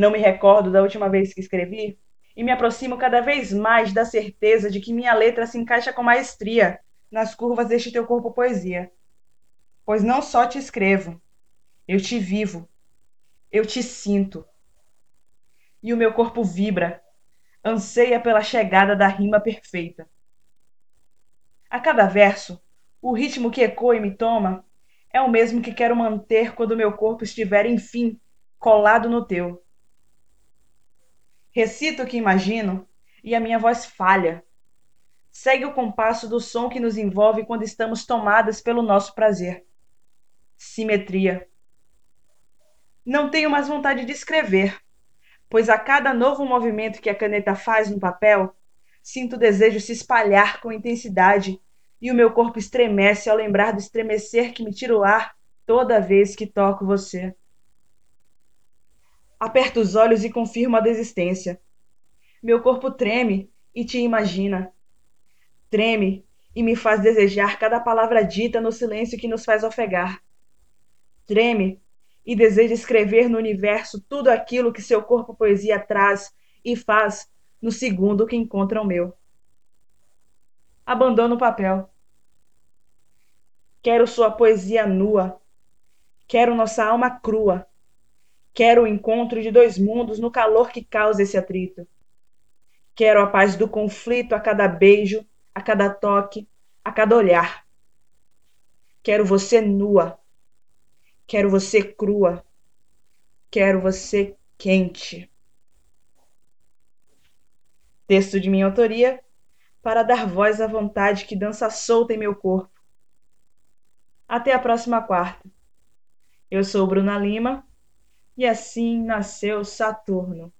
Não me recordo da última vez que escrevi e me aproximo cada vez mais da certeza de que minha letra se encaixa com maestria nas curvas deste teu corpo poesia. Pois não só te escrevo, eu te vivo, eu te sinto. E o meu corpo vibra, anseia pela chegada da rima perfeita. A cada verso, o ritmo que ecoa e me toma é o mesmo que quero manter quando meu corpo estiver, enfim, colado no teu. Recito o que imagino e a minha voz falha. Segue o compasso do som que nos envolve quando estamos tomadas pelo nosso prazer. Simetria. Não tenho mais vontade de escrever, pois a cada novo movimento que a caneta faz no papel, sinto o desejo se espalhar com intensidade e o meu corpo estremece ao lembrar do estremecer que me tira o ar toda vez que toco você. Aperto os olhos e confirmo a desistência. Meu corpo treme e te imagina. Treme e me faz desejar cada palavra dita no silêncio que nos faz ofegar. Treme e deseja escrever no universo tudo aquilo que seu corpo poesia traz e faz no segundo que encontra o meu. Abandono o papel. Quero sua poesia nua. Quero nossa alma crua Quero o encontro de dois mundos no calor que causa esse atrito. Quero a paz do conflito a cada beijo, a cada toque, a cada olhar. Quero você nua. Quero você crua. Quero você quente. Texto de minha autoria para dar voz à vontade que dança solta em meu corpo. Até a próxima quarta. Eu sou Bruna Lima e assim nasceu Saturno.